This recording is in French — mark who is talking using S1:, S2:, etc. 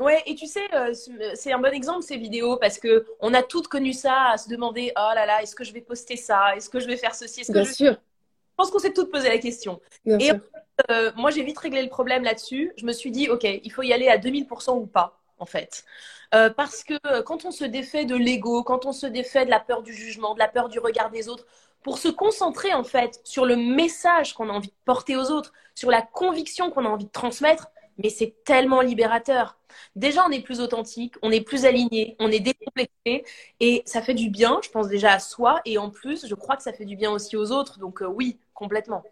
S1: Ouais, et tu sais, euh, c'est un bon exemple ces vidéos parce que on a toutes connu ça, à se demander oh là là, est-ce que je vais poster ça, est-ce que je vais faire ceci, est-ce que
S2: Bien
S1: je...
S2: sûr.
S1: Je pense qu'on s'est toutes posé la question.
S2: Bien
S1: et
S2: sûr.
S1: euh, moi, j'ai vite réglé le problème là-dessus. Je me suis dit, ok, il faut y aller à 2000% ou pas, en fait. Euh, parce que euh, quand on se défait de l'ego, quand on se défait de la peur du jugement, de la peur du regard des autres, pour se concentrer en fait sur le message qu'on a envie de porter aux autres, sur la conviction qu'on a envie de transmettre, mais c'est tellement libérateur. Déjà, on est plus authentique, on est plus aligné, on est décomplexé et ça fait du bien, je pense déjà à soi et en plus, je crois que ça fait du bien aussi aux autres. Donc euh, oui, complètement.